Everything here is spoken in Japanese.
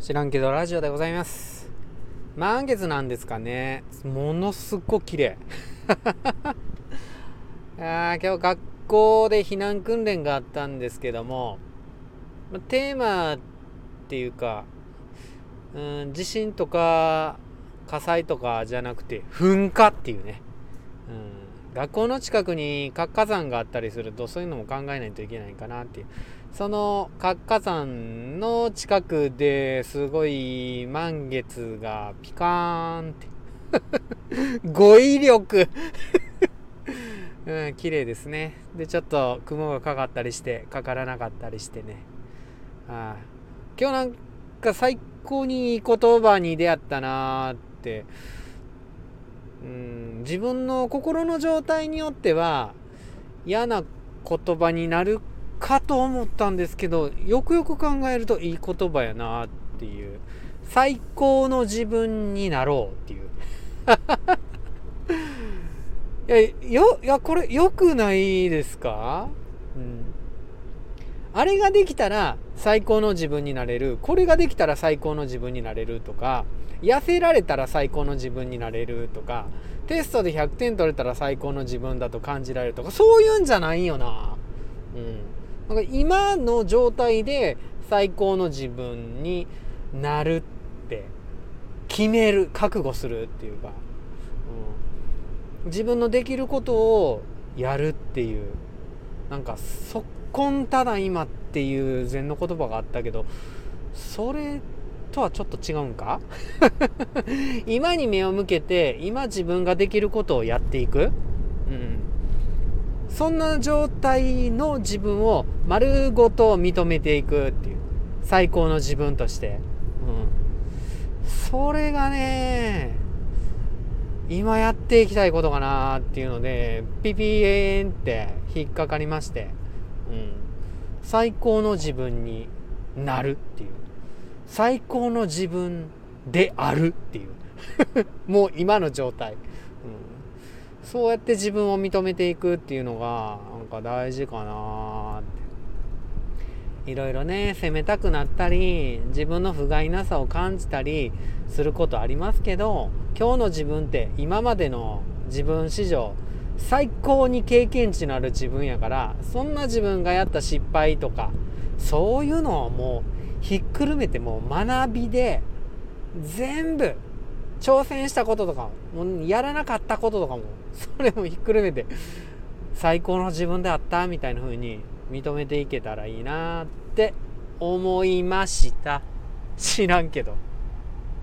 知らんけどラジオでございます。満月なんですかね。ものすっごく綺麗。あ今日学校で避難訓練があったんですけどもテーマっていうか、うん、地震とか火災とかじゃなくて噴火っていうね、うん、学校の近くに活火山があったりするとそういうのも考えないといけないかなっていう。その活火山の近くですごい満月がピカーンって。語彙力。うん、綺麗ですね。でちょっと雲がかかったりしてかからなかったりしてね。あ今日なんか最高にいい言葉に出会ったなーって。うん自分の心の状態によっては嫌な言葉になるかと思ったんですけどよくよく考えるといい言葉やなっていう。最高の自分になろうっていう。いやよいやこれ良くないですか？うん。あれができたら最高の自分になれる。これができたら最高の自分になれるとか痩せられたら最高の自分になれるとかテストで100点取れたら最高の自分だと感じられるとかそういうんじゃないよな。うん。なんか今の状態で最高の自分になるって決める覚悟するっていうか、うん、自分のできることをやるっていう。なんか「そっこんただ今」っていう禅の言葉があったけどそれとはちょっと違うんか？今に目を向けて今自分ができることをやっていく、うん、そんな状態の自分を丸ごと認めていくっていう。最高の自分として、うん、それがね今やっていきたいことかなっていうのでピピーンって引っかかりまして、うん、最高の自分になるっていう。最高の自分であるっていう。もう今の状態。うん。そうやって自分を認めていくっていうのがなんか大事かなって。いろいろね責めたくなったり自分の不甲斐なさを感じたりすることありますけど今日の自分って今までの自分史上最高に経験値のある自分やからそんな自分がやった失敗とかそういうのをもうひっくるめてもう学びで全部挑戦したこととかもうやらなかったこととかもそれもひっくるめて最高の自分であったみたいな風に認めていけたらいいなって思いました。知らんけど。